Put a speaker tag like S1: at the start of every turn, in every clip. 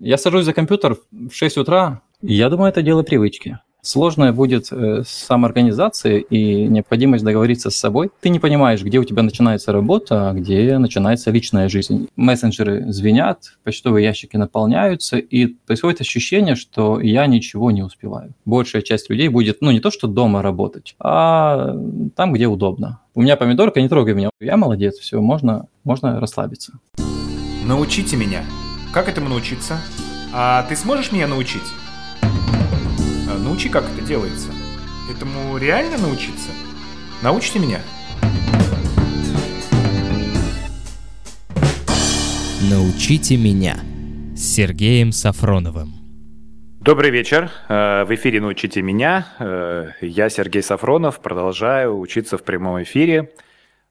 S1: Я сажусь за компьютер в 6 утра, я думаю, это дело привычки. Сложная будет э, самоорганизация и необходимость договориться с собой. Ты не понимаешь, где у тебя начинается работа, а где начинается личная жизнь. Мессенджеры звенят, почтовые ящики наполняются, и происходит ощущение, что я ничего не успеваю. Большая часть людей будет, ну, не то, что дома работать, а там, где удобно. У меня помидорка, не трогай меня. Я молодец, все, можно, можно расслабиться.
S2: Научите меня. Как этому научиться? А ты сможешь меня научить? А, научи, как это делается. Этому реально научиться? Научите меня.
S3: Научите меня с Сергеем Сафроновым.
S2: Добрый вечер. Э, в эфире «Научите меня». Э, я Сергей Сафронов. Продолжаю учиться в прямом эфире.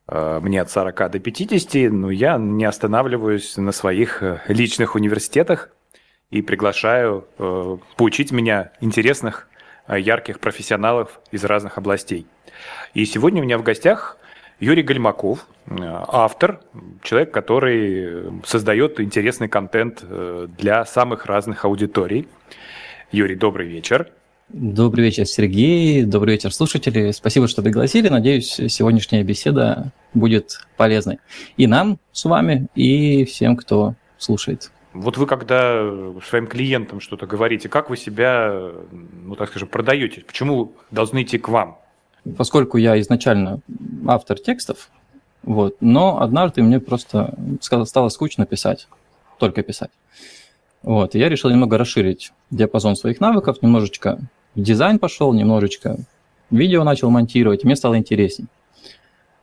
S2: Э, мне от 40 до 50, но я не останавливаюсь на своих личных университетах и приглашаю э, поучить меня интересных, э, ярких профессионалов из разных областей. И сегодня у меня в гостях Юрий Гальмаков, э, автор, человек, который создает интересный контент э, для самых разных аудиторий. Юрий, добрый вечер.
S1: Добрый вечер, Сергей. Добрый вечер, слушатели. Спасибо, что пригласили. Надеюсь, сегодняшняя беседа будет полезной и нам с вами, и всем, кто слушает.
S2: Вот вы, когда своим клиентам что-то говорите, как вы себя, ну так скажем, продаете? Почему должны идти к вам?
S1: Поскольку я изначально автор текстов, вот, но однажды мне просто стало скучно писать, только писать. Вот, и я решил немного расширить диапазон своих навыков, немножечко в дизайн пошел, немножечко видео начал монтировать, мне стало интересней.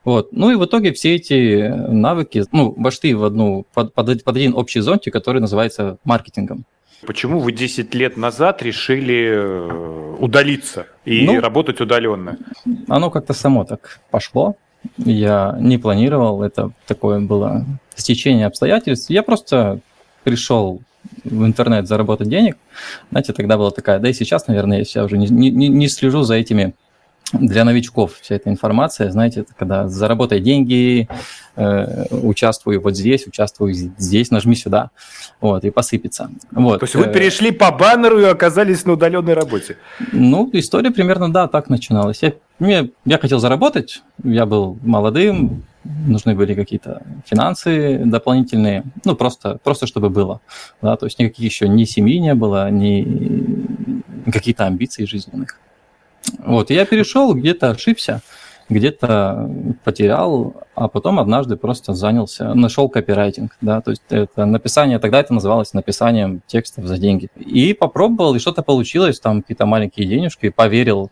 S1: Вот. Ну и в итоге все эти навыки ну, вошли в одну, под, под, под один общий зонтик, который называется маркетингом.
S2: Почему вы 10 лет назад решили э, удалиться и ну, работать удаленно?
S1: Оно как-то само так пошло. Я не планировал, это такое было стечение обстоятельств. Я просто пришел в интернет заработать денег. Знаете, тогда была такая, да и сейчас, наверное, я уже не, не, не слежу за этими для новичков вся эта информация, знаете, это когда заработай деньги, э, участвую вот здесь, участвую здесь, нажми сюда, вот, и посыпется. Вот.
S2: То есть вы э, перешли по баннеру и оказались на удаленной работе?
S1: Ну, история примерно, да, так начиналась. Я, мне, я хотел заработать, я был молодым, нужны были какие-то финансы дополнительные, ну, просто, просто чтобы было, да, то есть никаких еще ни семьи не было, ни какие-то амбиции жизненных. Вот, я перешел, где-то ошибся, где-то потерял, а потом однажды просто занялся, нашел копирайтинг, да, то есть это написание, тогда это называлось написанием текстов за деньги. И попробовал, и что-то получилось, там какие-то маленькие денежки, поверил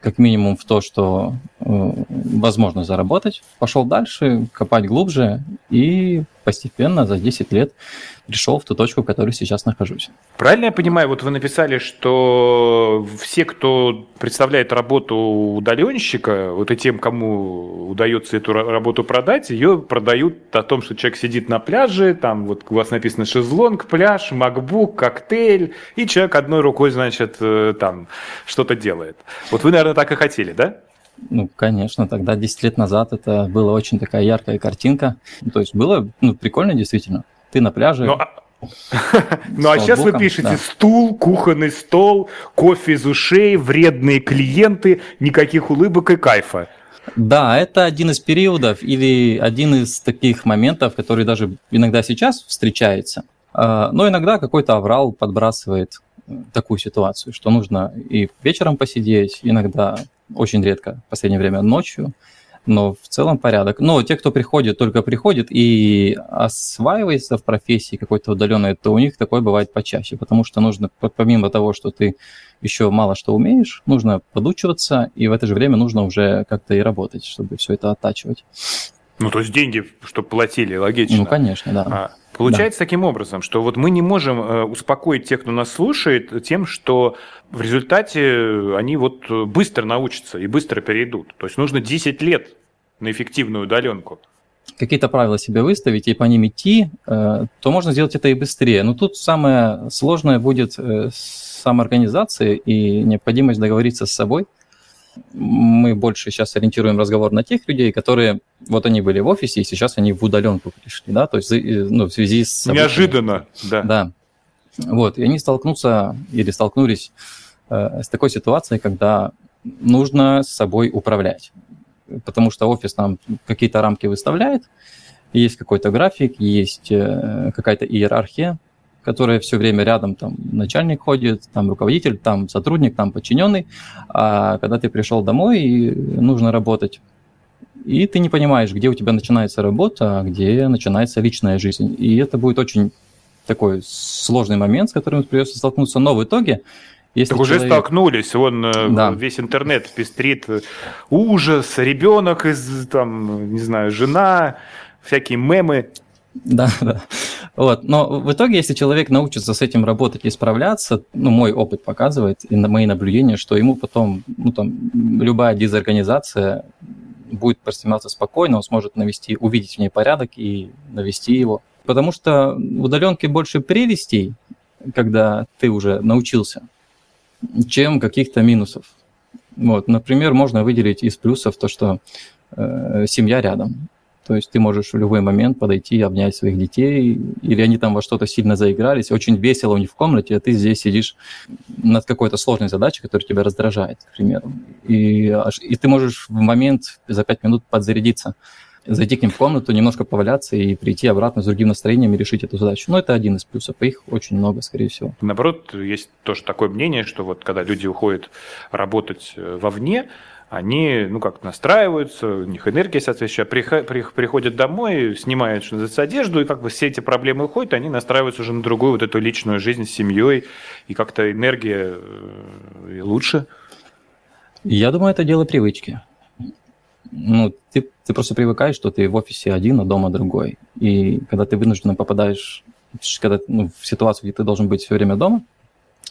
S1: как минимум в то, что возможно заработать, пошел дальше, копать глубже, и постепенно за 10 лет пришел в ту точку, в которой сейчас нахожусь.
S2: Правильно я понимаю, вот вы написали, что все, кто представляет работу удаленщика, вот и тем, кому удается эту работу продать, ее продают о том, что человек сидит на пляже, там вот у вас написано шезлонг, пляж, макбук, коктейль, и человек одной рукой, значит, э, там что-то делает. Вот вы, наверное, так и хотели, да?
S1: Ну, конечно, тогда 10 лет назад это была очень такая яркая картинка. То есть было ну, прикольно действительно. Ты на пляже.
S2: Но, ну а сейчас вы пишете стул, кухонный стол, кофе из ушей, вредные клиенты, никаких улыбок и кайфа.
S1: Да, это один из периодов или один из таких моментов, который даже иногда сейчас встречается. А, но иногда какой-то аврал подбрасывает такую ситуацию, что нужно и вечером посидеть, иногда очень редко в последнее время ночью, но в целом порядок. Но те, кто приходит, только приходит и осваивается в профессии какой-то удаленной, то у них такое бывает почаще, потому что нужно, помимо того, что ты еще мало что умеешь, нужно подучиваться, и в это же время нужно уже как-то и работать, чтобы все это оттачивать.
S2: Ну, то есть деньги, чтобы платили, логично.
S1: Ну, конечно, да. А,
S2: получается да. таким образом, что вот мы не можем э, успокоить тех, кто нас слушает, тем, что в результате они вот быстро научатся и быстро перейдут. То есть нужно 10 лет на эффективную удаленку.
S1: Какие-то правила себе выставить и по ним идти, э, то можно сделать это и быстрее. Но тут самое сложное будет э, самоорганизация и необходимость договориться с собой – мы больше сейчас ориентируем разговор на тех людей, которые, вот они были в офисе, и сейчас они в удаленку пришли, да, то есть, э, ну, в связи с...
S2: Неожиданно, да.
S1: Да. Вот, и они столкнутся или столкнулись э, с такой ситуацией, когда нужно с собой управлять. Потому что офис нам какие-то рамки выставляет, есть какой-то график, есть э, какая-то иерархия, которая все время рядом, там начальник ходит, там руководитель, там сотрудник, там подчиненный. А когда ты пришел домой, и нужно работать, и ты не понимаешь, где у тебя начинается работа, а где начинается личная жизнь. И это будет очень такой сложный момент, с которым придется столкнуться. Но в итоге
S2: если так человек... уже столкнулись, он э, да. весь интернет пестрит, ужас, ребенок из, там, не знаю, жена, всякие мемы.
S1: Да, да. Вот. Но в итоге, если человек научится с этим работать и справляться, ну, мой опыт показывает, и на мои наблюдения, что ему потом, ну, там, любая дезорганизация будет восприниматься спокойно, он сможет навести, увидеть в ней порядок и навести его. Потому что в удаленке больше прелестей, когда ты уже научился, чем каких-то минусов. Вот, например, можно выделить из плюсов то, что э, семья рядом. То есть ты можешь в любой момент подойти, обнять своих детей, или они там во что-то сильно заигрались, очень весело у них в комнате, а ты здесь сидишь над какой-то сложной задачей, которая тебя раздражает, к примеру. И, и ты можешь в момент за пять минут подзарядиться, зайти к ним в комнату, немножко поваляться и прийти обратно с другим настроением и решить эту задачу. Но это один из плюсов, их очень много, скорее всего.
S2: Наоборот, есть тоже такое мнение, что вот когда люди уходят работать э, вовне, они, ну как, настраиваются, у них энергия соответствующая, приходят домой, снимают, что называется, одежду, и как бы все эти проблемы уходят, они настраиваются уже на другую вот эту личную жизнь с семьей, и как-то энергия э, лучше.
S1: Я думаю, это дело привычки. Ну, ты, ты просто привыкаешь, что ты в офисе один, а дома другой. И когда ты вынужденно попадаешь когда, ну, в ситуацию, где ты должен быть все время дома,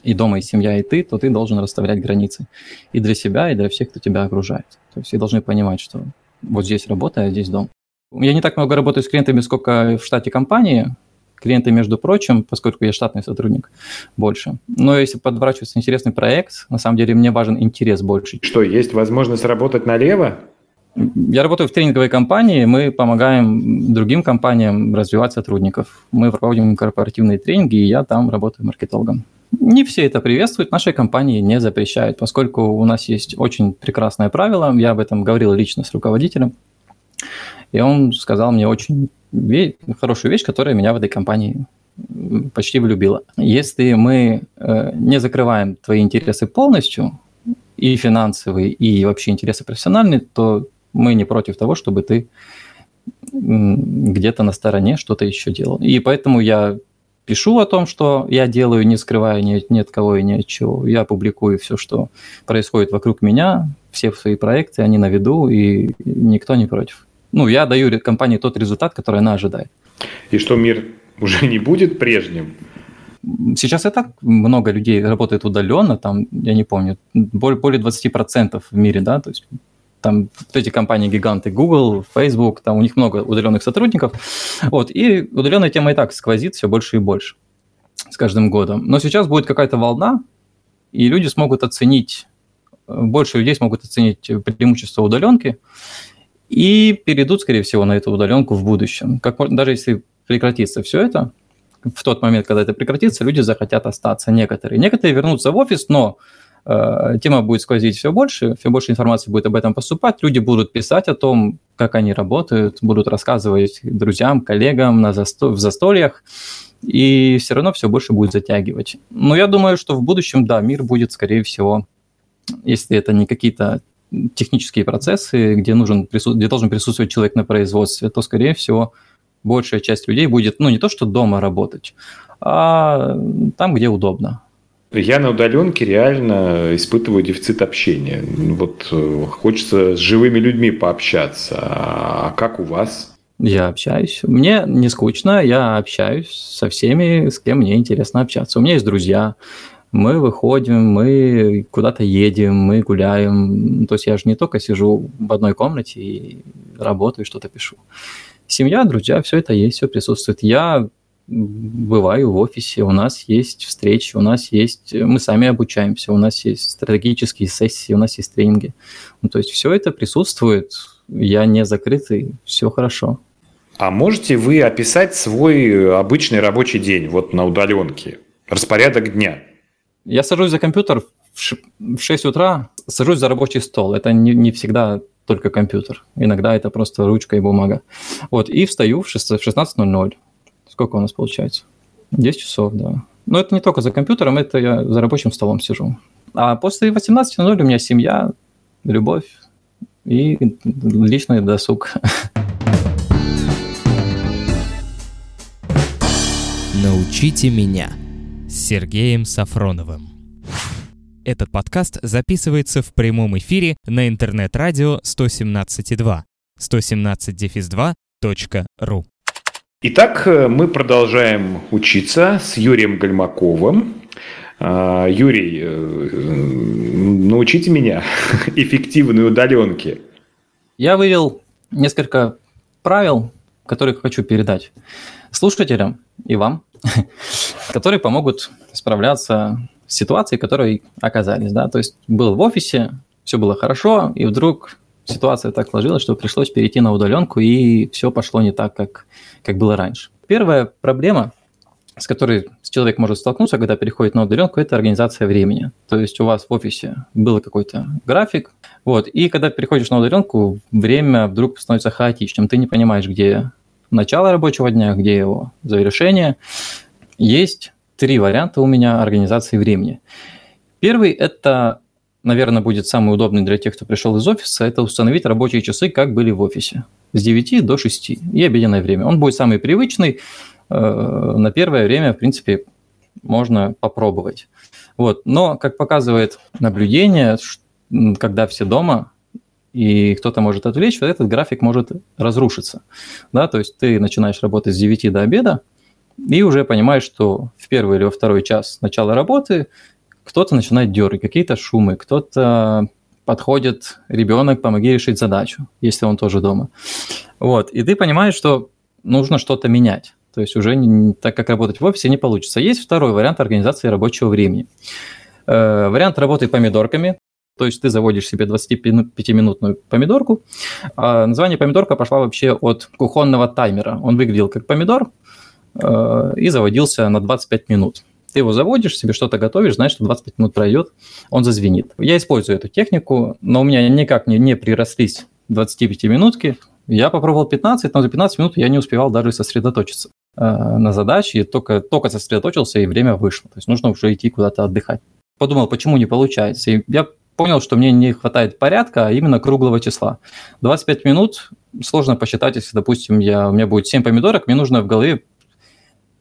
S1: и дома, и семья, и ты, то ты должен расставлять границы и для себя, и для всех, кто тебя окружает. То есть все должны понимать, что вот здесь работа, а здесь дом. Я не так много работаю с клиентами, сколько в штате компании. Клиенты, между прочим, поскольку я штатный сотрудник, больше. Но если подворачивается интересный проект, на самом деле мне важен интерес больше.
S2: Что, есть возможность работать налево?
S1: Я работаю в тренинговой компании, мы помогаем другим компаниям развивать сотрудников. Мы проводим корпоративные тренинги, и я там работаю маркетологом. Не все это приветствуют, нашей компании не запрещают, поскольку у нас есть очень прекрасное правило, я об этом говорил лично с руководителем, и он сказал мне очень хорошую вещь, которая меня в этой компании почти влюбила. Если мы э, не закрываем твои интересы полностью, и финансовые, и вообще интересы профессиональные, то мы не против того, чтобы ты где-то на стороне что-то еще делал. И поэтому я пишу о том, что я делаю, не скрывая ни, ни от кого и ни от чего. Я публикую все, что происходит вокруг меня, все свои проекты, они на виду, и никто не против. Ну, я даю компании тот результат, который она ожидает.
S2: И что мир уже не будет прежним?
S1: Сейчас и так много людей работает удаленно, там, я не помню, более, более 20% в мире, да, то есть там эти компании-гиганты Google, Facebook, там у них много удаленных сотрудников. Вот, и удаленная тема и так сквозит все больше и больше с каждым годом. Но сейчас будет какая-то волна, и люди смогут оценить, больше людей смогут оценить преимущество удаленки и перейдут, скорее всего, на эту удаленку в будущем. Как, даже если прекратится все это, в тот момент, когда это прекратится, люди захотят остаться некоторые. Некоторые вернутся в офис, но тема будет сквозить все больше, все больше информации будет об этом поступать, люди будут писать о том, как они работают, будут рассказывать друзьям, коллегам на засто... в застольях, и все равно все больше будет затягивать. Но я думаю, что в будущем, да, мир будет, скорее всего, если это не какие-то технические процессы, где, нужен, где должен присутствовать человек на производстве, то, скорее всего, большая часть людей будет, ну, не то что дома работать, а там, где удобно.
S2: Я на удаленке реально испытываю дефицит общения. Вот э, хочется с живыми людьми пообщаться. А как у вас?
S1: Я общаюсь. Мне не скучно, я общаюсь со всеми, с кем мне интересно общаться. У меня есть друзья, мы выходим, мы куда-то едем, мы гуляем. То есть я же не только сижу в одной комнате и работаю, что-то пишу. Семья, друзья, все это есть, все присутствует. Я бываю в офисе, у нас есть встречи, у нас есть, мы сами обучаемся, у нас есть стратегические сессии, у нас есть тренинги. Ну, то есть все это присутствует, я не закрытый, все хорошо.
S2: А можете вы описать свой обычный рабочий день вот на удаленке? распорядок дня.
S1: Я сажусь за компьютер в 6 утра, сажусь за рабочий стол. Это не, не всегда только компьютер. Иногда это просто ручка и бумага. Вот, и встаю в 16.00. Сколько у нас получается? 10 часов, да. Но это не только за компьютером, это я за рабочим столом сижу. А после 18.00 у меня семья, любовь и личный досуг.
S3: Научите меня с Сергеем Сафроновым. Этот подкаст записывается в прямом эфире на интернет-радио 117.2 117-2.ру.
S2: Итак, э, мы продолжаем учиться с Юрием Гальмаковым. А, Юрий, э, научите меня эффективной удаленке.
S1: Я вывел несколько правил, которые хочу передать слушателям и вам, которые помогут справляться ситуации, в которой оказались, да, то есть был в офисе, все было хорошо, и вдруг ситуация так сложилась, что пришлось перейти на удаленку, и все пошло не так, как, как было раньше. Первая проблема, с которой человек может столкнуться, когда переходит на удаленку, это организация времени. То есть у вас в офисе был какой-то график, вот, и когда переходишь на удаленку, время вдруг становится хаотичным, ты не понимаешь, где начало рабочего дня, где его завершение. Есть три варианта у меня организации времени. Первый – это, наверное, будет самый удобный для тех, кто пришел из офиса, это установить рабочие часы, как были в офисе. С 9 до 6 и обеденное время. Он будет самый привычный. Э, на первое время, в принципе, можно попробовать. Вот. Но, как показывает наблюдение, когда все дома, и кто-то может отвлечь, этот график может разрушиться. Да? То есть ты начинаешь работать с 9 до обеда, и уже понимаешь, что в первый или во второй час начала работы кто-то начинает дергать, какие-то шумы, кто-то подходит, ребенок, помоги решить задачу, если он тоже дома. Вот, и ты понимаешь, что нужно что-то менять. То есть уже не, так как работать в офисе не получится. Есть второй вариант организации рабочего времени. Э, вариант работы помидорками. То есть ты заводишь себе 25-минутную помидорку. А название помидорка пошла вообще от кухонного таймера. Он выглядел как помидор, Э, и заводился на 25 минут. Ты его заводишь, себе что-то готовишь, знаешь, что 25 минут пройдет, он зазвенит. Я использую эту технику, но у меня никак не, не прирослись 25 минутки. Я попробовал 15, но за 15 минут я не успевал даже сосредоточиться э, на задаче, и только, только сосредоточился, и время вышло. То есть нужно уже идти куда-то отдыхать. Подумал, почему не получается. И я понял, что мне не хватает порядка, а именно круглого числа. 25 минут сложно посчитать, если, допустим, я, у меня будет 7 помидорок, мне нужно в голове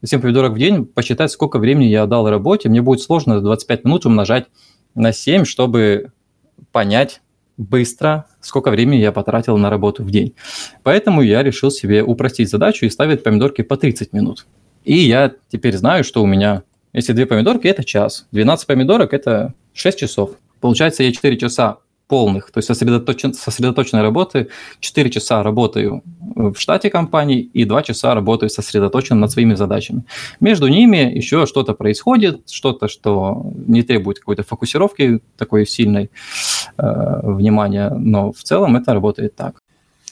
S1: 7 помидорок в день, посчитать, сколько времени я отдал работе, мне будет сложно 25 минут умножать на 7, чтобы понять быстро, сколько времени я потратил на работу в день. Поэтому я решил себе упростить задачу и ставить помидорки по 30 минут. И я теперь знаю, что у меня, если 2 помидорки, это час, 12 помидорок – это 6 часов. Получается, я 4 часа полных, то есть сосредоточен, сосредоточенной работы. 4 часа работаю в штате компании и 2 часа работаю сосредоточен над своими задачами. Между ними еще что-то происходит, что-то, что не требует какой-то фокусировки такой сильной э, внимания, но в целом это работает так.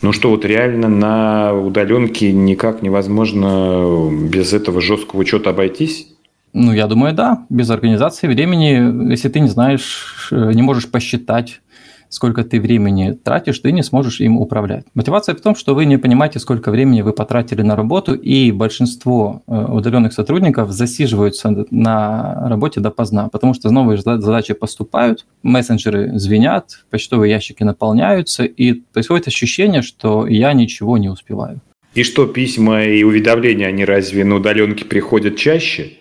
S2: Ну что, вот реально на удаленке никак невозможно без этого жесткого учета обойтись?
S1: Ну, я думаю, да. Без организации времени, если ты не знаешь, э, не можешь посчитать, сколько ты времени тратишь, ты не сможешь им управлять. Мотивация в том, что вы не понимаете, сколько времени вы потратили на работу, и большинство э, удаленных сотрудников засиживаются на работе допоздна, потому что новые задачи поступают, мессенджеры звенят, почтовые ящики наполняются, и происходит ощущение, что я ничего не успеваю.
S2: И что, письма и уведомления, они разве на удаленке приходят чаще?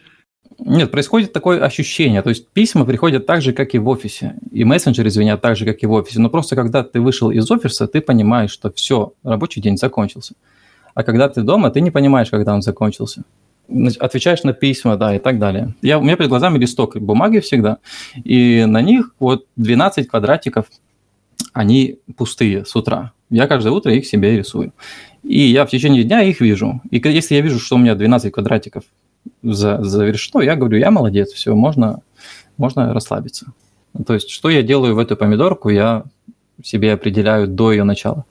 S1: Нет, происходит такое ощущение. То есть письма приходят так же, как и в офисе. И мессенджеры звенят так же, как и в офисе. Но просто когда ты вышел из офиса, ты понимаешь, что все, рабочий день закончился. А когда ты дома, ты не понимаешь, когда он закончился. Отвечаешь на письма, да, и так далее. Я, у меня перед глазами листок бумаги всегда, и на них вот 12 квадратиков, они пустые с утра. Я каждое утро их себе рисую. И я в течение дня их вижу. И если я вижу, что у меня 12 квадратиков за, завершено, я говорю, я молодец, все, можно, можно расслабиться. То есть, что я делаю в эту помидорку, я себе определяю до ее начала.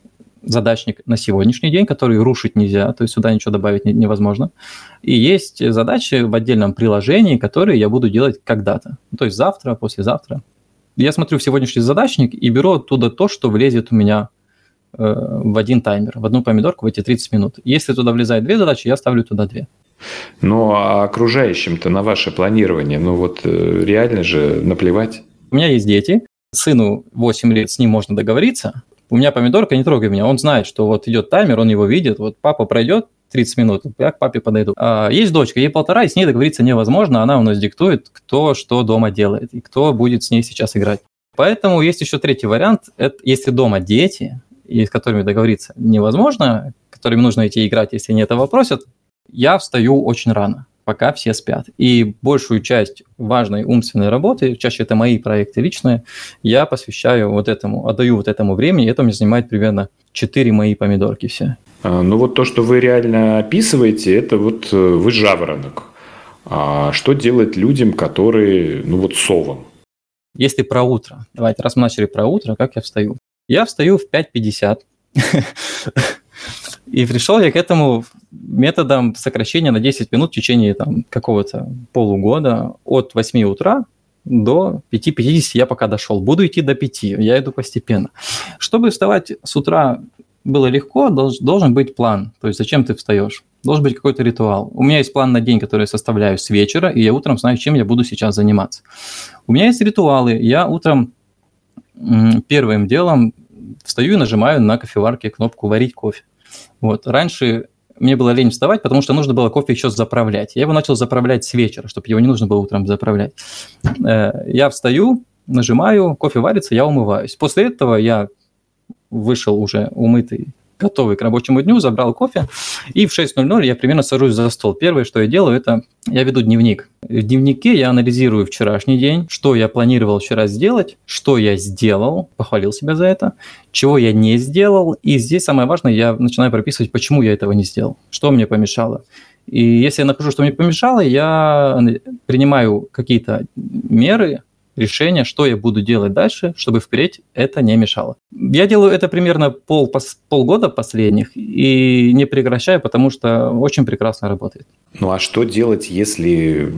S1: задачник на сегодняшний день, который рушить нельзя, то есть сюда ничего добавить невозможно. И есть задачи в отдельном приложении, которые я буду делать когда-то, то есть завтра, послезавтра. Я смотрю в сегодняшний задачник и беру оттуда то, что влезет у меня э, в один таймер, в одну помидорку в эти 30 минут. Если туда влезает две задачи, я ставлю туда две.
S2: Ну, а окружающим-то на ваше планирование, ну вот э, реально же наплевать.
S1: У меня есть дети, сыну 8 лет, с ним можно договориться. У меня помидорка, не трогай меня. Он знает, что вот идет таймер, он его видит. Вот папа пройдет 30 минут, я к папе подойду. А, есть дочка, ей полтора, и с ней договориться невозможно. Она у нас диктует, кто что дома делает и кто будет с ней сейчас играть. Поэтому есть еще третий вариант. Это если дома дети, и с которыми договориться невозможно, которыми нужно идти играть, если они этого просят, я встаю очень рано пока все спят. И большую часть важной умственной работы, чаще это мои проекты личные, я посвящаю вот этому, отдаю вот этому времени, это мне занимает примерно 4 мои помидорки все.
S2: А, ну вот то, что вы реально описываете, это вот э, вы жаворонок. А что делать людям, которые, ну вот совам?
S1: Если про утро, давайте, раз мы начали про утро, как я встаю? Я встаю в 5.50, и пришел я к этому методом сокращения на 10 минут в течение там, какого-то полугода от 8 утра до 5.50 я пока дошел. Буду идти до 5, я иду постепенно. Чтобы вставать с утра было легко, должен быть план. То есть зачем ты встаешь? Должен быть какой-то ритуал. У меня есть план на день, который я составляю с вечера, и я утром знаю, чем я буду сейчас заниматься. У меня есть ритуалы. Я утром первым делом встаю и нажимаю на кофеварке кнопку «Варить кофе». Вот. Раньше мне было лень вставать, потому что нужно было кофе еще заправлять. Я его начал заправлять с вечера, чтобы его не нужно было утром заправлять. Э, я встаю, нажимаю, кофе варится, я умываюсь. После этого я вышел уже умытый готовый к рабочему дню, забрал кофе, и в 6.00 я примерно сажусь за стол. Первое, что я делаю, это я веду дневник. В дневнике я анализирую вчерашний день, что я планировал вчера сделать, что я сделал, похвалил себя за это, чего я не сделал, и здесь самое важное, я начинаю прописывать, почему я этого не сделал, что мне помешало. И если я нахожу, что мне помешало, я принимаю какие-то меры, решение, что я буду делать дальше, чтобы впредь это не мешало. Я делаю это примерно пол, полгода последних и не прекращаю, потому что очень прекрасно работает.
S2: Ну а что делать, если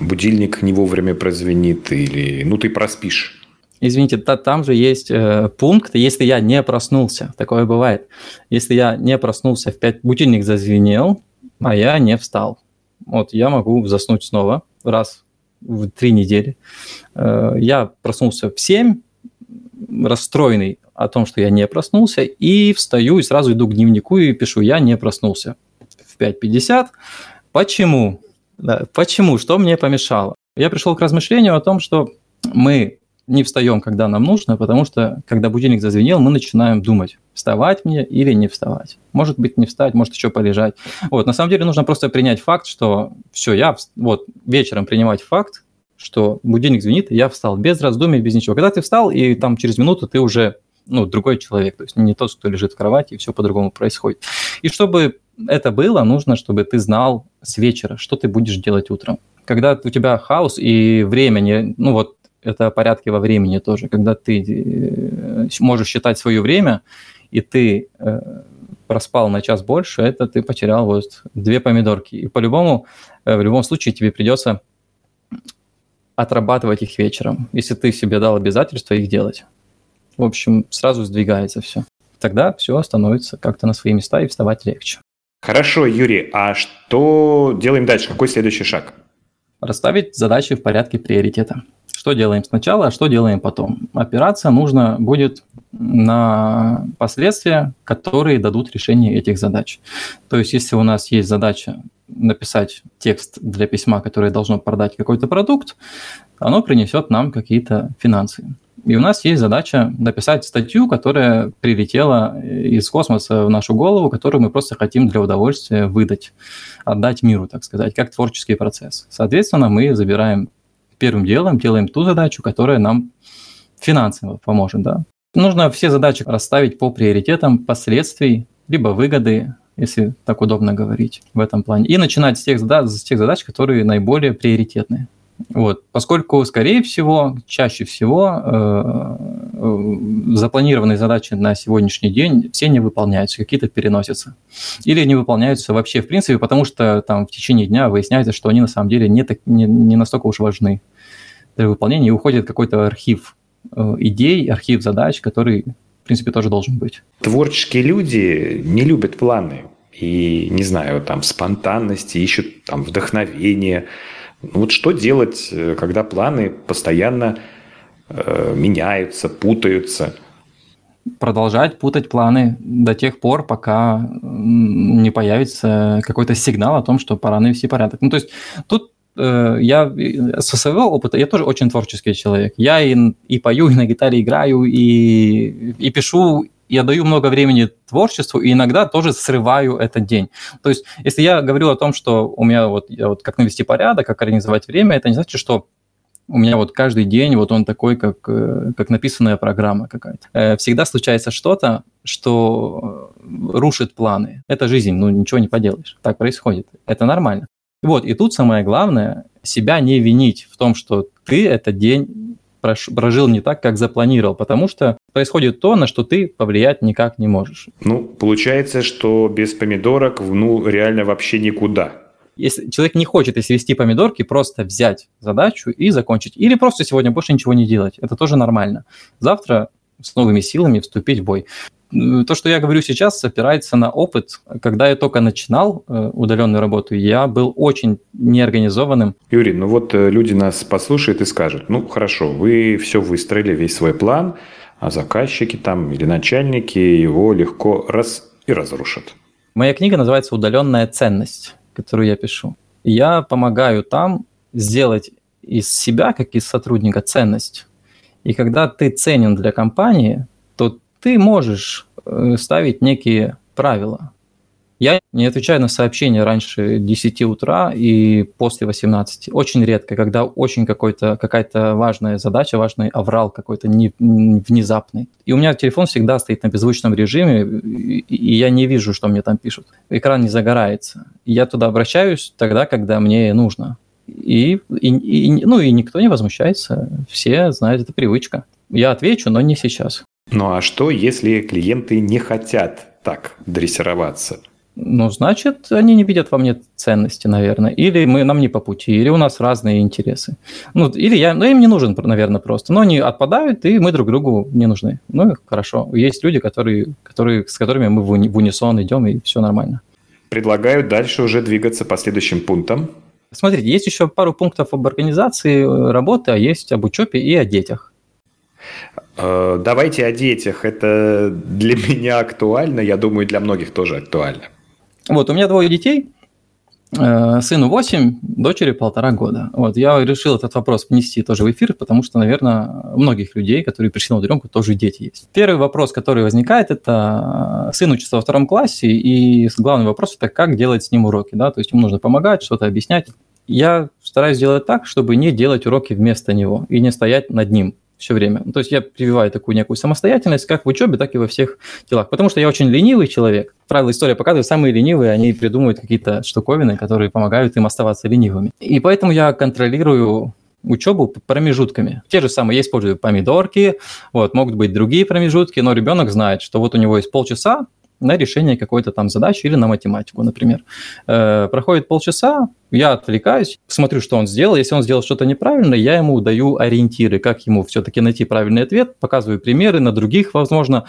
S2: будильник не вовремя прозвенит или ну ты проспишь?
S1: Извините, та, там же есть э, пункт, если я не проснулся, такое бывает. Если я не проснулся в 5, будильник зазвенел, а я не встал. Вот я могу заснуть снова раз в три недели. Э, я проснулся в 7, расстроенный о том, что я не проснулся, и встаю и сразу иду к дневнику и пишу, я не проснулся в 5.50. Почему? Да, почему? Что мне помешало? Я пришел к размышлению о том, что мы не встаем, когда нам нужно, потому что, когда будильник зазвенел, мы начинаем думать, вставать мне или не вставать. Может быть, не встать, может еще полежать. Вот, на самом деле нужно просто принять факт, что все, я вот вечером принимать факт, что будильник звенит, я встал без раздумий, без ничего. Когда ты встал, и там через минуту ты уже ну, другой человек, то есть не тот, кто лежит в кровати, и все по-другому происходит. И чтобы это было, нужно, чтобы ты знал с вечера, что ты будешь делать утром. Когда у тебя хаос и время не, ну вот это порядки во времени тоже, когда ты э, можешь считать свое время, и ты э, проспал на час больше, это ты потерял вот две помидорки. И по-любому, э, в любом случае тебе придется отрабатывать их вечером, если ты себе дал обязательство их делать. В общем, сразу сдвигается все. Тогда все становится как-то на свои места и вставать легче.
S2: Хорошо, Юрий, а что делаем дальше? Какой следующий шаг?
S1: Расставить задачи в порядке приоритета что делаем сначала, а что делаем потом. Опираться нужно будет на последствия, которые дадут решение этих задач. То есть, если у нас есть задача написать текст для письма, которое должно продать какой-то продукт, оно принесет нам какие-то финансы. И у нас есть задача написать статью, которая прилетела из космоса в нашу голову, которую мы просто хотим для удовольствия выдать, отдать миру, так сказать, как творческий процесс. Соответственно, мы забираем первым делом делаем ту задачу, которая нам финансово поможет. Да? Нужно все задачи расставить по приоритетам последствий, либо выгоды, если так удобно говорить в этом плане. И начинать с тех, с тех задач, которые наиболее приоритетные. Вот, поскольку, скорее всего, чаще всего э, запланированные задачи на сегодняшний день все не выполняются, какие-то переносятся. Или не выполняются вообще в принципе, потому что там в течение дня выясняется, что они на самом деле не, так, не, не настолько уж важны для выполнения, и уходит какой-то архив э, идей, архив задач, который, в принципе, тоже должен быть.
S2: Творческие люди не любят планы и, не знаю, там, спонтанности, ищут там вдохновение – вот что делать, э, когда планы постоянно э, меняются, путаются?
S1: Продолжать путать планы до тех пор, пока не появится какой-то сигнал о том, что пора навести порядок. Ну, то есть тут э, я со своего опыта, я тоже очень творческий человек. Я и, и пою, и на гитаре играю, и, и пишу, я даю много времени творчеству и иногда тоже срываю этот день. То есть, если я говорю о том, что у меня вот, я вот как навести порядок, как организовать время, это не значит, что у меня вот каждый день вот он такой, как, э, как написанная программа какая-то. Э, всегда случается что-то, что рушит планы. Это жизнь, ну ничего не поделаешь. Так происходит. Это нормально. Вот, и тут самое главное, себя не винить в том, что ты этот день прожил не так, как запланировал, потому что происходит то, на что ты повлиять никак не можешь.
S2: Ну, получается, что без помидорок, ну, реально вообще никуда.
S1: Если человек не хочет, если вести помидорки, просто взять задачу и закончить. Или просто сегодня больше ничего не делать. Это тоже нормально. Завтра с новыми силами вступить в бой то, что я говорю сейчас, опирается на опыт. Когда я только начинал э, удаленную работу, я был очень неорганизованным.
S2: Юрий, ну вот э, люди нас послушают и скажут, ну хорошо, вы все выстроили, весь свой план, а заказчики там или начальники его легко раз и разрушат.
S1: Моя книга называется «Удаленная ценность», которую я пишу. Я помогаю там сделать из себя, как из сотрудника, ценность. И когда ты ценен для компании, ты можешь э, ставить некие правила. Я не отвечаю на сообщения раньше 10 утра и после 18. Очень редко, когда очень какой-то, какая-то важная задача, важный аврал какой-то не, внезапный. И у меня телефон всегда стоит на беззвучном режиме, и я не вижу, что мне там пишут. Экран не загорается. И я туда обращаюсь тогда, когда мне нужно. И, и, и, ну, и никто не возмущается. Все знают, это привычка. Я отвечу, но не сейчас.
S2: Ну а что, если клиенты не хотят так дрессироваться?
S1: Ну, значит, они не видят во мне ценности, наверное. Или мы, нам не по пути, или у нас разные интересы. Ну, или я, ну, им не нужен, наверное, просто. Но они отпадают, и мы друг другу не нужны. Ну, хорошо. Есть люди, которые, которые, с которыми мы в унисон идем, и все нормально.
S2: Предлагаю дальше уже двигаться по следующим пунктам.
S1: Смотрите, есть еще пару пунктов об организации э, работы, а есть об учебе и о детях.
S2: Э, давайте о детях. Это для меня актуально, я думаю, для многих тоже актуально.
S1: Вот, у меня двое детей. Э, сыну 8, дочери полтора года. Вот, я решил этот вопрос внести тоже в эфир, потому что, наверное, у многих людей, которые пришли на удаленку, тоже дети есть. Первый вопрос, который возникает, это сын учится во втором классе, и главный вопрос – это как делать с ним уроки. Да? То есть ему нужно помогать, что-то объяснять. Я стараюсь сделать так, чтобы не делать уроки вместо него и не стоять над ним все время. То есть я прививаю такую некую самостоятельность как в учебе, так и во всех делах. Потому что я очень ленивый человек. Правило, история показывает, самые ленивые, они придумывают какие-то штуковины, которые помогают им оставаться ленивыми. И поэтому я контролирую учебу промежутками. Те же самые, я использую помидорки, вот, могут быть другие промежутки, но ребенок знает, что вот у него есть полчаса, на решение какой-то там задачи или на математику, например. Э, проходит полчаса, я отвлекаюсь, смотрю, что он сделал. Если он сделал что-то неправильно, я ему даю ориентиры, как ему все-таки найти правильный ответ, показываю примеры на других, возможно,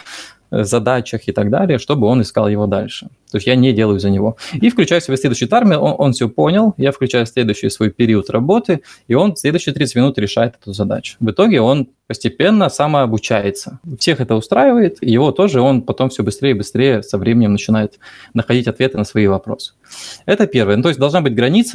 S1: Э, задачах и так далее, чтобы он искал его дальше. То есть я не делаю за него. И включаю свой следующий таймер, он, он все понял, я включаю следующий свой период работы, и он следующие 30 минут решает эту задачу. В итоге он постепенно самообучается. Всех это устраивает, его тоже он потом все быстрее и быстрее со временем начинает находить ответы на свои вопросы. Это первое. Ну, то есть должна быть граница,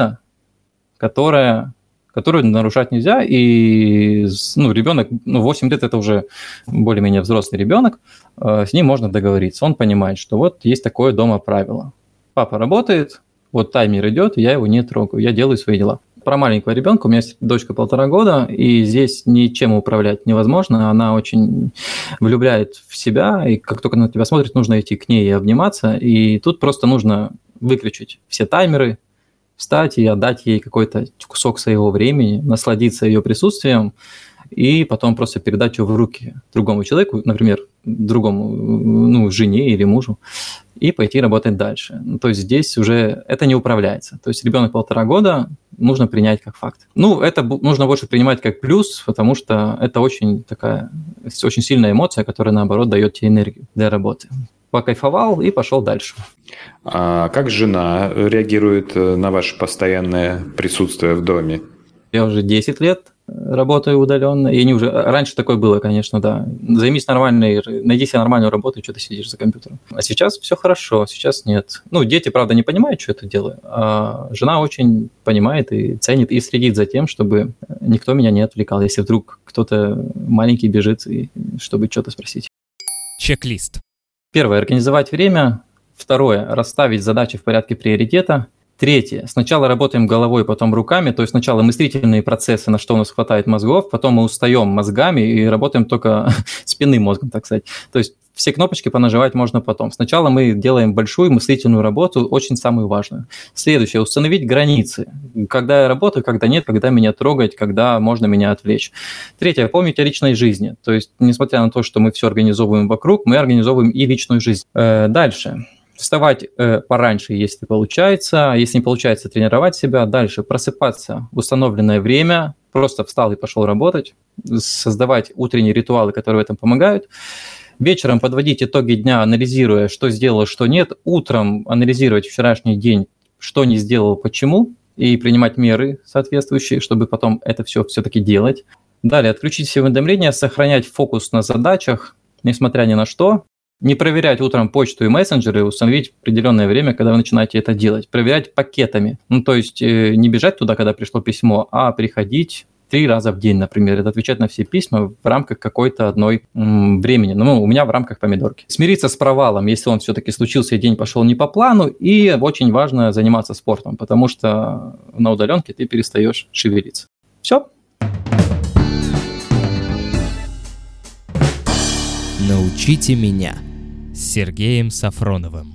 S1: которая которую нарушать нельзя, и ну, ребенок, ну, 8 лет это уже более-менее взрослый ребенок, э, с ним можно договориться. Он понимает, что вот есть такое дома правило. Папа работает, вот таймер идет, я его не трогаю, я делаю свои дела. Про маленького ребенка, у меня есть дочка полтора года, и здесь ничем управлять невозможно, она очень влюбляет в себя, и как только на тебя смотрит, нужно идти к ней и обниматься, и тут просто нужно выключить все таймеры, встать и отдать ей какой-то кусок своего времени, насладиться ее присутствием, и потом просто передать ее в руки другому человеку, например, другому, ну, жене или мужу, и пойти работать дальше. Ну, то есть здесь уже это не управляется. То есть ребенок полтора года нужно принять как факт. Ну, это нужно больше принимать как плюс, потому что это очень такая, очень сильная эмоция, которая, наоборот, дает тебе энергию для работы. Покайфовал и пошел дальше.
S2: А как жена реагирует э, на ваше постоянное присутствие в доме?
S1: Я уже 10 лет работаю удаленно. И не уже... Раньше такое было, конечно, да. Займись нормальной, найди себе нормальную работу, и что ты сидишь за компьютером. А сейчас все хорошо, сейчас нет. Ну, дети, правда, не понимают, что это делаю, а жена очень понимает и ценит, и следит за тем, чтобы никто меня не отвлекал, если вдруг кто-то маленький бежит, и чтобы что-то спросить.
S3: Чек-лист.
S1: Первое – организовать время. Второе – расставить задачи в порядке приоритета – Третье. Сначала работаем головой, потом руками. То есть сначала мыслительные процессы, на что у нас хватает мозгов, потом мы устаем мозгами и работаем только спинным мозгом, так сказать. То есть все кнопочки понаживать можно потом. Сначала мы делаем большую мыслительную работу, очень самую важную. Следующее, установить границы. Когда я работаю, когда нет, когда меня трогать, когда можно меня отвлечь. Третье, помнить о личной жизни. То есть, несмотря на то, что мы все организовываем вокруг, мы организовываем и личную жизнь. Э, дальше вставать э, пораньше, если получается, если не получается, тренировать себя, дальше просыпаться в установленное время, просто встал и пошел работать, создавать утренние ритуалы, которые в этом помогают, вечером подводить итоги дня, анализируя, что сделал, что нет, утром анализировать вчерашний день, что не сделал, почему, и принимать меры соответствующие, чтобы потом это все все-таки делать. Далее, отключить все уведомления, сохранять фокус на задачах, несмотря ни на что, не проверять утром почту и мессенджеры, установить определенное время, когда вы начинаете это делать. Проверять пакетами. Ну, то есть э, не бежать туда, когда пришло письмо, а приходить три раза в день, например, это отвечать на все письма в рамках какой-то одной м, времени. Ну, у меня в рамках помидорки. Смириться с провалом, если он все-таки случился и день пошел не по плану. И очень важно заниматься спортом, потому что на удаленке ты перестаешь шевелиться. Все.
S3: Научите меня с Сергеем Сафроновым.